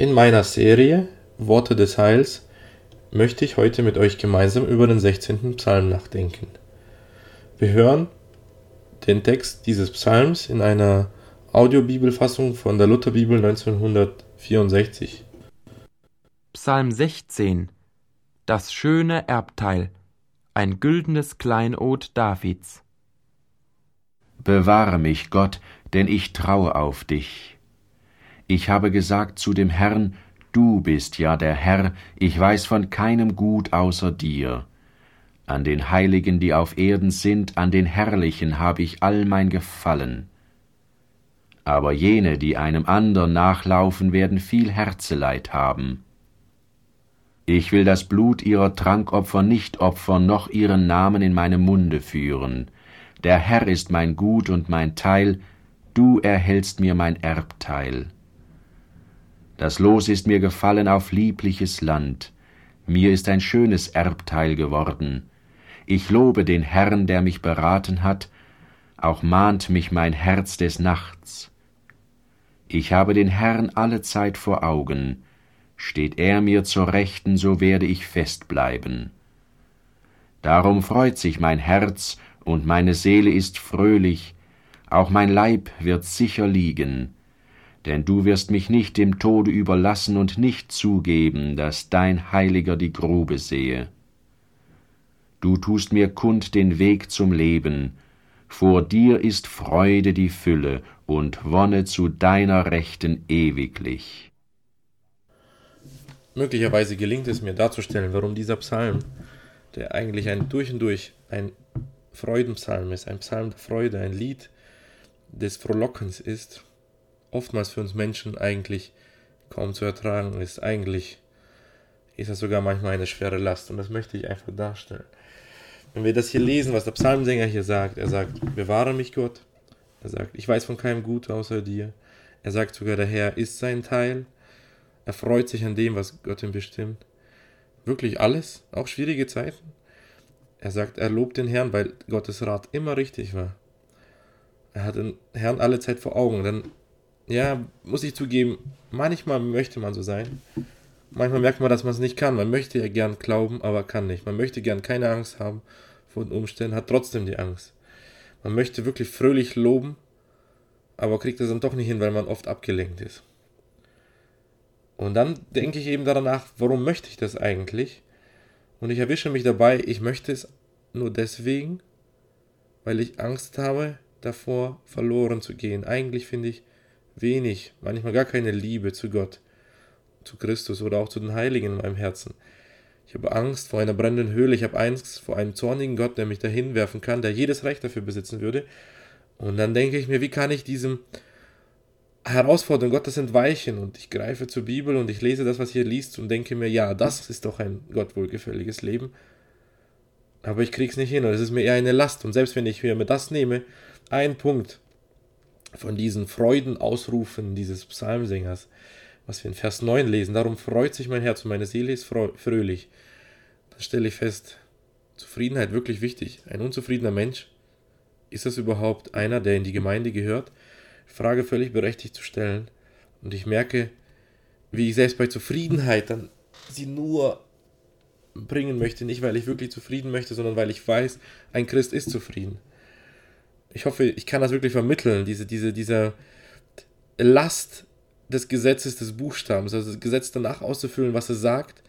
In meiner Serie Worte des Heils möchte ich heute mit euch gemeinsam über den 16. Psalm nachdenken. Wir hören den Text dieses Psalms in einer Audiobibelfassung von der Lutherbibel 1964. Psalm 16 Das schöne Erbteil ein güldenes Kleinod Davids Bewahre mich, Gott, denn ich traue auf dich. Ich habe gesagt zu dem Herrn, Du bist ja der Herr, ich weiß von keinem Gut außer dir. An den Heiligen, die auf Erden sind, an den Herrlichen habe ich all mein Gefallen. Aber jene, die einem andern nachlaufen, werden viel Herzeleid haben. Ich will das Blut ihrer Trankopfer nicht opfern, noch ihren Namen in meinem Munde führen. Der Herr ist mein Gut und mein Teil, du erhältst mir mein Erbteil. Das Los ist mir gefallen auf liebliches Land, mir ist ein schönes Erbteil geworden. Ich lobe den Herrn, der mich beraten hat, auch mahnt mich mein Herz des Nachts. Ich habe den Herrn alle Zeit vor Augen, steht er mir zur Rechten, so werde ich fest bleiben. Darum freut sich mein Herz und meine Seele ist fröhlich, auch mein Leib wird sicher liegen, denn du wirst mich nicht dem Tode überlassen und nicht zugeben, dass dein Heiliger die Grube sehe. Du tust mir kund den Weg zum Leben, vor dir ist Freude die Fülle und Wonne zu deiner Rechten ewiglich. Möglicherweise gelingt es mir darzustellen, warum dieser Psalm, der eigentlich ein durch und durch ein Freudenpsalm ist, ein Psalm der Freude, ein Lied des Frohlockens ist, oftmals für uns Menschen eigentlich kaum zu ertragen ist. Eigentlich ist das sogar manchmal eine schwere Last und das möchte ich einfach darstellen. Wenn wir das hier lesen, was der Psalmsänger hier sagt, er sagt, bewahre mich Gott. Er sagt, ich weiß von keinem Gut außer dir. Er sagt sogar, der Herr ist sein Teil. Er freut sich an dem, was Gott ihm bestimmt. Wirklich alles, auch schwierige Zeiten. Er sagt, er lobt den Herrn, weil Gottes Rat immer richtig war. Er hat den Herrn alle Zeit vor Augen. Dann ja, muss ich zugeben, manchmal möchte man so sein. Manchmal merkt man, dass man es nicht kann. Man möchte ja gern glauben, aber kann nicht. Man möchte gern keine Angst haben vor den Umständen, hat trotzdem die Angst. Man möchte wirklich fröhlich loben, aber kriegt es dann doch nicht hin, weil man oft abgelenkt ist. Und dann denke ich eben danach, warum möchte ich das eigentlich? Und ich erwische mich dabei, ich möchte es nur deswegen, weil ich Angst habe, davor verloren zu gehen. Eigentlich finde ich, wenig, manchmal gar keine Liebe zu Gott, zu Christus oder auch zu den Heiligen in meinem Herzen. Ich habe Angst vor einer brennenden Höhle, ich habe Angst vor einem zornigen Gott, der mich dahin werfen kann, der jedes Recht dafür besitzen würde. Und dann denke ich mir, wie kann ich diesem Herausforderung Gottes entweichen? Und ich greife zur Bibel und ich lese das, was hier liest und denke mir, ja, das ist doch ein Gott wohlgefälliges Leben. Aber ich krieg's nicht hin und es ist mir eher eine Last. Und selbst wenn ich mir das nehme, ein Punkt, von diesen Freudenausrufen dieses Psalmsängers, was wir in Vers 9 lesen. Darum freut sich mein Herz und meine Seele ist fröhlich. Dann stelle ich fest, Zufriedenheit wirklich wichtig. Ein unzufriedener Mensch, ist das überhaupt einer, der in die Gemeinde gehört? Frage völlig berechtigt zu stellen. Und ich merke, wie ich selbst bei Zufriedenheit dann sie nur bringen möchte, nicht weil ich wirklich zufrieden möchte, sondern weil ich weiß, ein Christ ist zufrieden ich hoffe, ich kann das wirklich vermitteln, diese, diese, diese Last des Gesetzes des Buchstabens, also das Gesetz danach auszufüllen, was es sagt,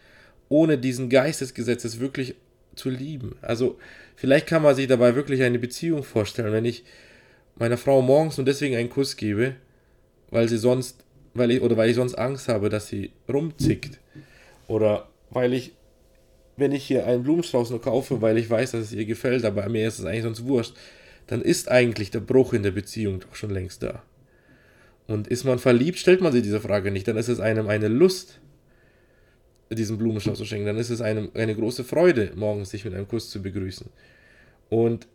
ohne diesen Geist des Gesetzes wirklich zu lieben. Also vielleicht kann man sich dabei wirklich eine Beziehung vorstellen, wenn ich meiner Frau morgens nur deswegen einen Kuss gebe, weil sie sonst, weil ich, oder weil ich sonst Angst habe, dass sie rumzickt. Oder weil ich, wenn ich hier einen Blumenstrauß nur kaufe, weil ich weiß, dass es ihr gefällt, aber mir ist es eigentlich sonst wurscht dann ist eigentlich der Bruch in der Beziehung doch schon längst da. Und ist man verliebt, stellt man sich diese Frage nicht. Dann ist es einem eine Lust, diesen Blumenstrauß zu schenken. Dann ist es einem eine große Freude, morgens sich mit einem Kuss zu begrüßen. Und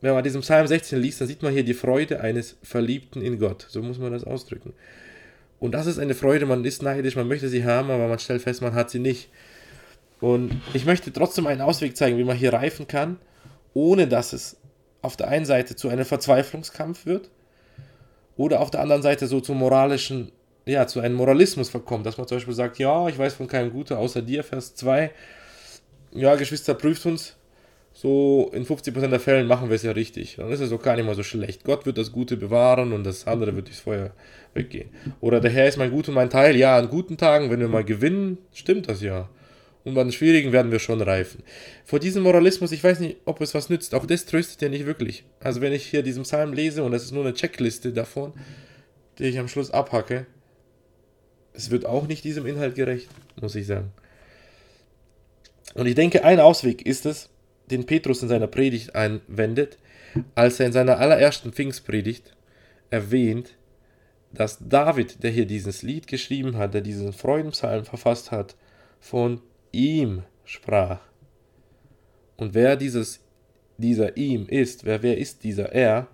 wenn man diesen Psalm 16 liest, dann sieht man hier die Freude eines Verliebten in Gott. So muss man das ausdrücken. Und das ist eine Freude, man ist neidisch, man möchte sie haben, aber man stellt fest, man hat sie nicht. Und ich möchte trotzdem einen Ausweg zeigen, wie man hier reifen kann, ohne dass es auf der einen Seite zu einem Verzweiflungskampf wird oder auf der anderen Seite so zum moralischen ja, zu einem Moralismus verkommt, dass man zum Beispiel sagt, ja, ich weiß von keinem Gute außer dir, Vers 2, ja, Geschwister, prüft uns, so in 50% der Fällen machen wir es ja richtig. Dann ist es auch gar nicht mal so schlecht. Gott wird das Gute bewahren und das andere wird durchs Feuer weggehen. Oder der Herr ist mein Gut und mein Teil. Ja, an guten Tagen, wenn wir mal gewinnen, stimmt das ja. Und an schwierigen werden wir schon reifen. Vor diesem Moralismus, ich weiß nicht, ob es was nützt. Auch das tröstet ja nicht wirklich. Also wenn ich hier diesen Psalm lese und das ist nur eine Checkliste davon, die ich am Schluss abhacke, es wird auch nicht diesem Inhalt gerecht, muss ich sagen. Und ich denke, ein Ausweg ist es, den Petrus in seiner Predigt einwendet, als er in seiner allerersten Pfingstpredigt erwähnt, dass David, der hier dieses Lied geschrieben hat, der diesen Freudenpsalm verfasst hat, von ihm sprach. Und wer dieses, dieser ihm ist, wer, wer ist dieser er,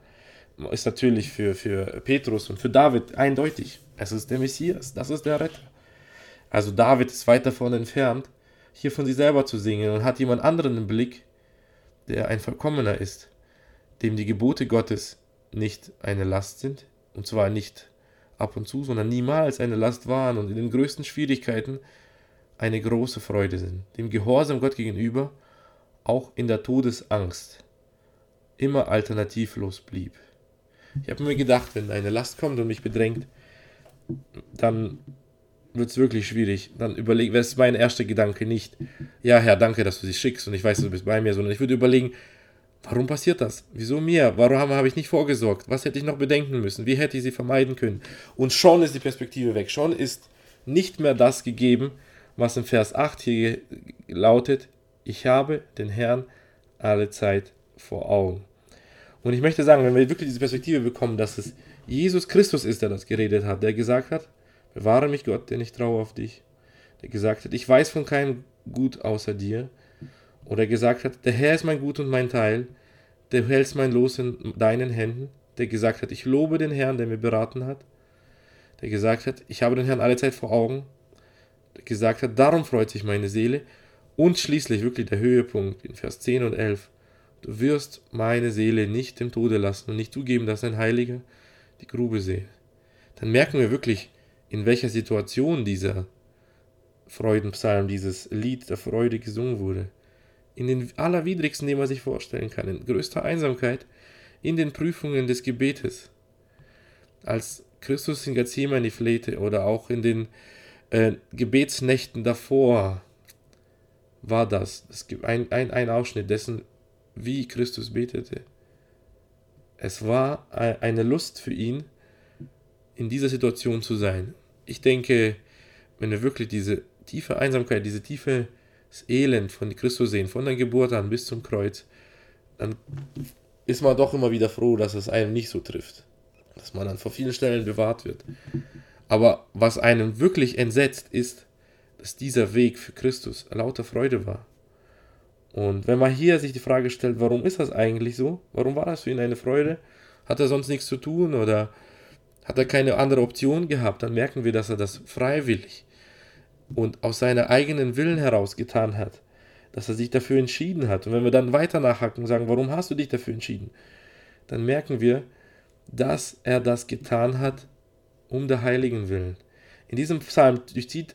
ist natürlich für, für Petrus und für David eindeutig. Es ist der Messias, das ist der Retter. Also David ist weit davon entfernt, hier von sich selber zu singen und hat jemand anderen im Blick, der ein Vollkommener ist, dem die Gebote Gottes nicht eine Last sind, und zwar nicht ab und zu, sondern niemals eine Last waren und in den größten Schwierigkeiten eine große Freude sind, dem Gehorsam Gott gegenüber auch in der Todesangst immer alternativlos blieb. Ich habe mir gedacht, wenn eine Last kommt und mich bedrängt, dann wird es wirklich schwierig. Dann überlege, wäre es mein erster Gedanke nicht, ja Herr, danke, dass du sie schickst und ich weiß, du bist bei mir, sondern ich würde überlegen, warum passiert das? Wieso mir? Warum habe ich nicht vorgesorgt? Was hätte ich noch bedenken müssen? Wie hätte ich sie vermeiden können? Und schon ist die Perspektive weg. Schon ist nicht mehr das gegeben, was im Vers 8 hier lautet, ich habe den Herrn alle Zeit vor Augen. Und ich möchte sagen, wenn wir wirklich diese Perspektive bekommen, dass es Jesus Christus ist, der das geredet hat, der gesagt hat, Bewahre mich Gott, denn ich traue auf dich. Der gesagt hat, ich weiß von keinem Gut außer dir. Oder gesagt hat, der Herr ist mein Gut und mein Teil. Du hältst mein Los in deinen Händen. Der gesagt hat, ich lobe den Herrn, der mir beraten hat. Der gesagt hat, ich habe den Herrn alle Zeit vor Augen. Gesagt hat, darum freut sich meine Seele. Und schließlich wirklich der Höhepunkt in Vers 10 und 11. Du wirst meine Seele nicht dem Tode lassen und nicht zugeben, dass ein Heiliger die Grube sehe. Dann merken wir wirklich, in welcher Situation dieser Freudenpsalm, dieses Lied der Freude gesungen wurde. In den allerwidrigsten, die man sich vorstellen kann, in größter Einsamkeit, in den Prüfungen des Gebetes. Als Christus in Gethsemane flehte oder auch in den äh, Gebetsnächten davor, war das, es gibt ein, ein, ein Ausschnitt dessen, wie Christus betete. Es war eine Lust für ihn, in dieser Situation zu sein ich denke, wenn wir wirklich diese tiefe Einsamkeit, diese tiefe Elend von Christus sehen, von der Geburt an bis zum Kreuz, dann ist man doch immer wieder froh, dass es einem nicht so trifft. Dass man dann vor vielen Stellen bewahrt wird. Aber was einen wirklich entsetzt, ist, dass dieser Weg für Christus lauter Freude war. Und wenn man hier sich die Frage stellt, warum ist das eigentlich so? Warum war das für ihn eine Freude? Hat er sonst nichts zu tun oder hat er keine andere Option gehabt, dann merken wir, dass er das freiwillig und aus seiner eigenen Willen heraus getan hat, dass er sich dafür entschieden hat. Und wenn wir dann weiter nachhaken und sagen, warum hast du dich dafür entschieden, dann merken wir, dass er das getan hat um der Heiligen Willen. In diesem Psalm durchzieht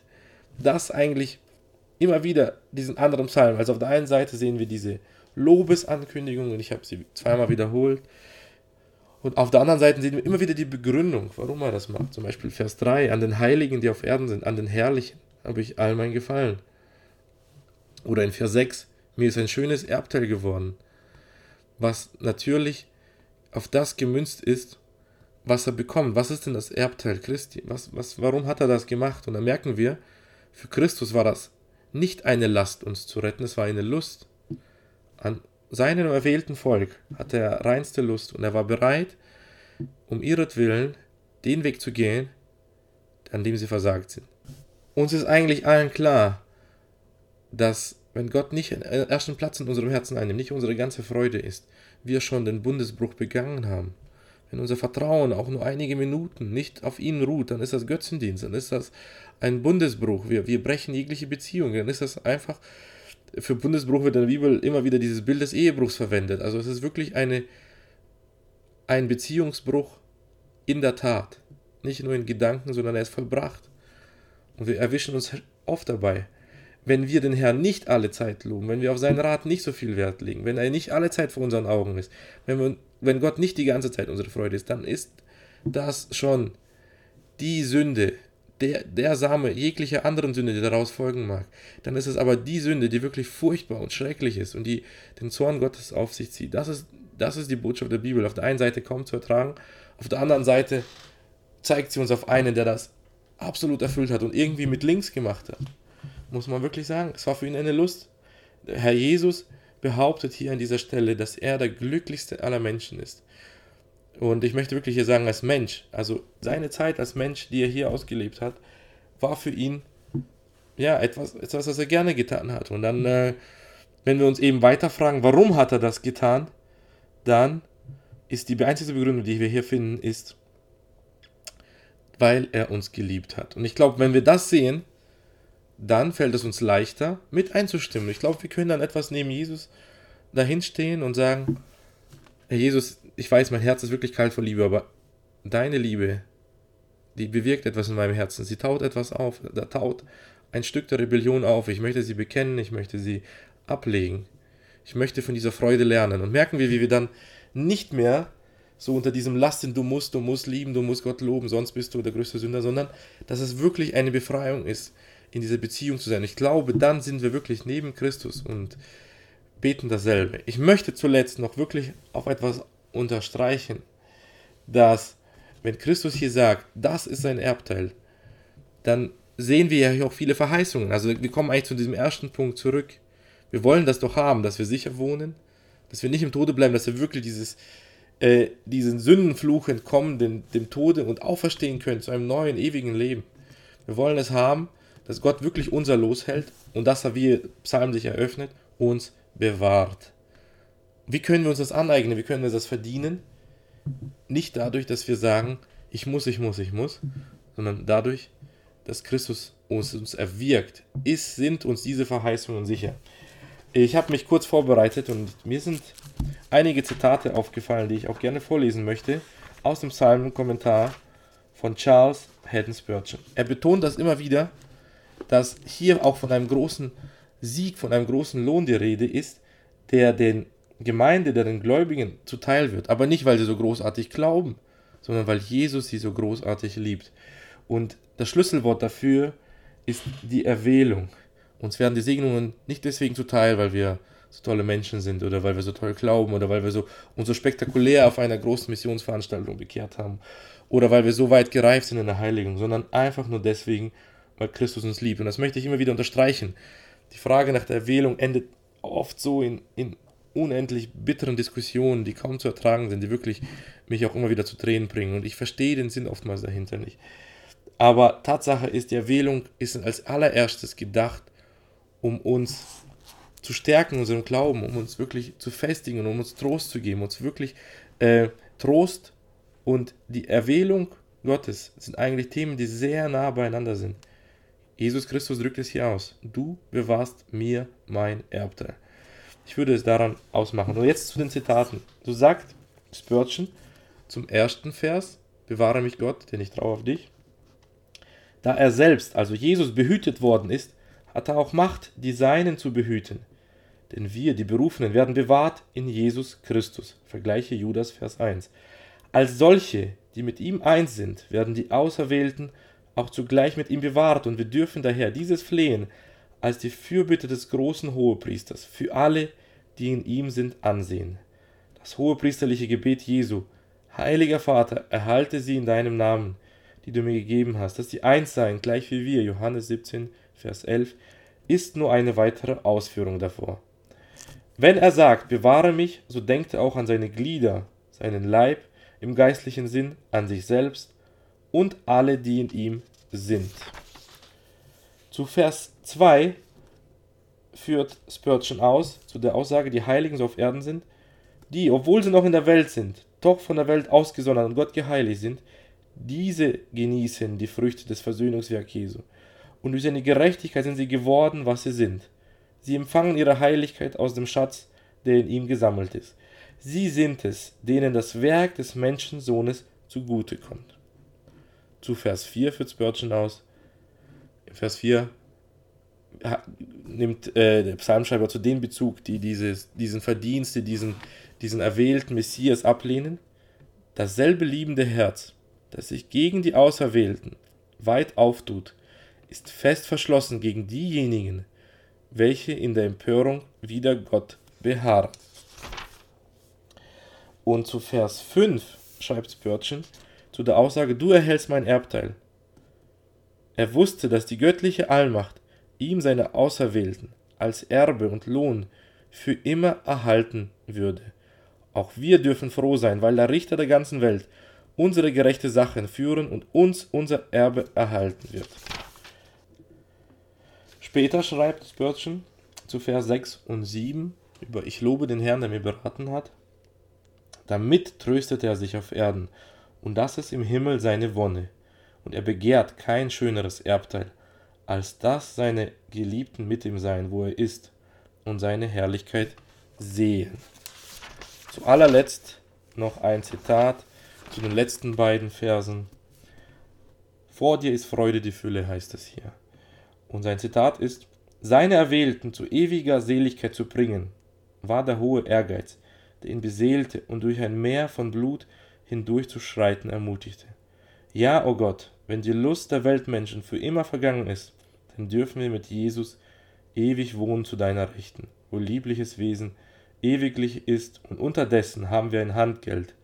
das eigentlich immer wieder diesen anderen Psalm. Also auf der einen Seite sehen wir diese Lobesankündigung, und ich habe sie zweimal wiederholt, und auf der anderen Seite sehen wir immer wieder die Begründung, warum er das macht. Zum Beispiel Vers 3, an den Heiligen, die auf Erden sind, an den Herrlichen habe ich all mein Gefallen. Oder in Vers 6, mir ist ein schönes Erbteil geworden, was natürlich auf das gemünzt ist, was er bekommt. Was ist denn das Erbteil Christi? Was, was, warum hat er das gemacht? Und da merken wir, für Christus war das nicht eine Last, uns zu retten, es war eine Lust, an seinem erwählten Volk hatte er reinste Lust und er war bereit, um ihretwillen den Weg zu gehen, an dem sie versagt sind. Uns ist eigentlich allen klar, dass wenn Gott nicht den ersten Platz in unserem Herzen einnimmt, nicht unsere ganze Freude ist, wir schon den Bundesbruch begangen haben. Wenn unser Vertrauen auch nur einige Minuten nicht auf ihn ruht, dann ist das Götzendienst, dann ist das ein Bundesbruch. Wir, wir brechen jegliche Beziehung, dann ist das einfach für Bundesbruch wird in der Bibel immer wieder dieses Bild des Ehebruchs verwendet. Also es ist wirklich eine, ein Beziehungsbruch in der Tat. Nicht nur in Gedanken, sondern er ist vollbracht. Und wir erwischen uns oft dabei, wenn wir den Herrn nicht alle Zeit loben, wenn wir auf seinen Rat nicht so viel Wert legen, wenn er nicht alle Zeit vor unseren Augen ist, wenn, wir, wenn Gott nicht die ganze Zeit unsere Freude ist, dann ist das schon die Sünde, der, der Same jeglicher anderen Sünde, die daraus folgen mag, dann ist es aber die Sünde, die wirklich furchtbar und schrecklich ist und die den Zorn Gottes auf sich zieht. Das ist, das ist die Botschaft der Bibel. Auf der einen Seite kaum zu ertragen, auf der anderen Seite zeigt sie uns auf einen, der das absolut erfüllt hat und irgendwie mit links gemacht hat. Muss man wirklich sagen. Es war für ihn eine Lust. Herr Jesus behauptet hier an dieser Stelle, dass er der glücklichste aller Menschen ist. Und ich möchte wirklich hier sagen, als Mensch, also seine Zeit als Mensch, die er hier ausgelebt hat, war für ihn ja etwas, etwas was er gerne getan hat. Und dann, äh, wenn wir uns eben weiter fragen, warum hat er das getan, dann ist die einzige Begründung, die wir hier finden, ist, weil er uns geliebt hat. Und ich glaube, wenn wir das sehen, dann fällt es uns leichter, mit einzustimmen. Ich glaube, wir können dann etwas neben Jesus dahinstehen und sagen, Herr Jesus, ich weiß, mein Herz ist wirklich kalt vor Liebe, aber deine Liebe, die bewirkt etwas in meinem Herzen. Sie taut etwas auf, da taut ein Stück der Rebellion auf. Ich möchte sie bekennen, ich möchte sie ablegen. Ich möchte von dieser Freude lernen. Und merken wir, wie wir dann nicht mehr so unter diesem Lasten, du musst, du musst lieben, du musst Gott loben, sonst bist du der größte Sünder, sondern dass es wirklich eine Befreiung ist, in dieser Beziehung zu sein. Ich glaube, dann sind wir wirklich neben Christus und beten dasselbe. Ich möchte zuletzt noch wirklich auf etwas unterstreichen, dass wenn Christus hier sagt, das ist sein Erbteil, dann sehen wir ja hier auch viele Verheißungen. Also wir kommen eigentlich zu diesem ersten Punkt zurück. Wir wollen das doch haben, dass wir sicher wohnen, dass wir nicht im Tode bleiben, dass wir wirklich dieses, äh, diesen Sündenfluch entkommen, dem, dem Tode und auferstehen können zu einem neuen, ewigen Leben. Wir wollen es haben, dass Gott wirklich unser Los hält und das, wie Psalm sich eröffnet, uns bewahrt. Wie können wir uns das aneignen? Wie können wir das verdienen? Nicht dadurch, dass wir sagen, ich muss, ich muss, ich muss, sondern dadurch, dass Christus uns, uns erwirkt, ist, sind uns diese Verheißungen sicher. Ich habe mich kurz vorbereitet und mir sind einige Zitate aufgefallen, die ich auch gerne vorlesen möchte, aus dem Psalmen-Kommentar von Charles Haddon Spurgeon. Er betont das immer wieder, dass hier auch von einem großen Sieg, von einem großen Lohn die Rede ist, der den Gemeinde, der den Gläubigen zuteil wird. Aber nicht, weil sie so großartig glauben, sondern weil Jesus sie so großartig liebt. Und das Schlüsselwort dafür ist die Erwählung. Uns werden die Segnungen nicht deswegen zuteil, weil wir so tolle Menschen sind oder weil wir so toll glauben oder weil wir so uns so spektakulär auf einer großen Missionsveranstaltung bekehrt haben oder weil wir so weit gereift sind in der Heiligung, sondern einfach nur deswegen, weil Christus uns liebt. Und das möchte ich immer wieder unterstreichen. Die Frage nach der Erwählung endet oft so in, in unendlich bitteren Diskussionen, die kaum zu ertragen sind, die wirklich mich auch immer wieder zu Tränen bringen. Und ich verstehe den Sinn oftmals dahinter nicht. Aber Tatsache ist, die Erwählung ist als allererstes gedacht, um uns zu stärken in unserem Glauben, um uns wirklich zu festigen um uns Trost zu geben, uns wirklich äh, Trost und die Erwählung Gottes sind eigentlich Themen, die sehr nah beieinander sind. Jesus Christus drückt es hier aus. Du bewahrst mir mein Erbteil. Ich würde es daran ausmachen. Und jetzt zu den Zitaten. So sagt Spurgeon zum ersten Vers, bewahre mich Gott, denn ich traue auf dich. Da er selbst, also Jesus, behütet worden ist, hat er auch Macht, die Seinen zu behüten. Denn wir, die Berufenen, werden bewahrt in Jesus Christus. Vergleiche Judas, Vers 1. Als solche, die mit ihm eins sind, werden die Auserwählten auch zugleich mit ihm bewahrt, und wir dürfen daher dieses Flehen als die Fürbitte des großen Hohepriesters für alle, die in ihm sind, ansehen. Das hohepriesterliche Gebet Jesu, Heiliger Vater, erhalte sie in deinem Namen, die du mir gegeben hast, dass sie eins seien, gleich wie wir, Johannes 17, Vers 11, ist nur eine weitere Ausführung davor. Wenn er sagt, bewahre mich, so denkt er auch an seine Glieder, seinen Leib im geistlichen Sinn, an sich selbst und alle, die in ihm sind. Zu Vers 2 führt Spurgeon aus, zu der Aussage, die Heiligen so auf Erden sind, die, obwohl sie noch in der Welt sind, doch von der Welt ausgesondert und Gott geheiligt sind, diese genießen die Früchte des Versöhnungswerk Jesu. Und durch seine Gerechtigkeit sind sie geworden, was sie sind. Sie empfangen ihre Heiligkeit aus dem Schatz, der in ihm gesammelt ist. Sie sind es, denen das Werk des Menschensohnes zugute kommt. Zu Vers 4 führt Spurgeon aus. In Vers 4 nimmt äh, der Psalmschreiber zu den Bezug, die dieses, diesen Verdienste, diesen, diesen erwählten Messias ablehnen. Dasselbe liebende Herz, das sich gegen die Auserwählten weit auftut, ist fest verschlossen gegen diejenigen, welche in der Empörung wider Gott beharren. Und zu Vers 5 schreibt Spurgeon zu der Aussage, du erhältst mein Erbteil. Er wusste, dass die göttliche Allmacht ihm seine Auserwählten als Erbe und Lohn für immer erhalten würde. Auch wir dürfen froh sein, weil der Richter der ganzen Welt unsere gerechte Sachen führen und uns unser Erbe erhalten wird. Später schreibt Spurgeon zu Vers 6 und 7 über Ich lobe den Herrn, der mir beraten hat. Damit tröstet er sich auf Erden, und das ist im Himmel seine Wonne, und er begehrt kein schöneres Erbteil, als dass seine Geliebten mit ihm sein, wo er ist, und seine Herrlichkeit sehen. Zu allerletzt noch ein Zitat zu den letzten beiden Versen. Vor dir ist Freude die Fülle, heißt es hier. Und sein Zitat ist, seine Erwählten zu ewiger Seligkeit zu bringen, war der hohe Ehrgeiz, der ihn beseelte und durch ein Meer von Blut hindurchzuschreiten ermutigte. Ja, o oh Gott, wenn die Lust der Weltmenschen für immer vergangen ist, dann dürfen wir mit Jesus ewig wohnen zu deiner Rechten, wo liebliches Wesen ewiglich ist und unterdessen haben wir ein Handgeld,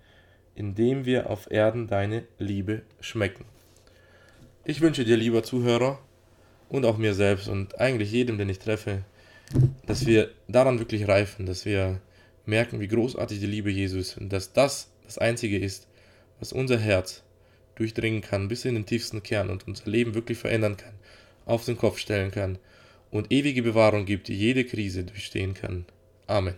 indem wir auf Erden deine Liebe schmecken. Ich wünsche dir, lieber Zuhörer, und auch mir selbst und eigentlich jedem, den ich treffe, dass wir daran wirklich reifen, dass wir merken, wie großartig die Liebe Jesus ist und dass das das Einzige ist, was unser Herz durchdringen kann bis in den tiefsten Kern und unser Leben wirklich verändern kann, auf den Kopf stellen kann und ewige Bewahrung gibt, die jede Krise durchstehen kann. Amen.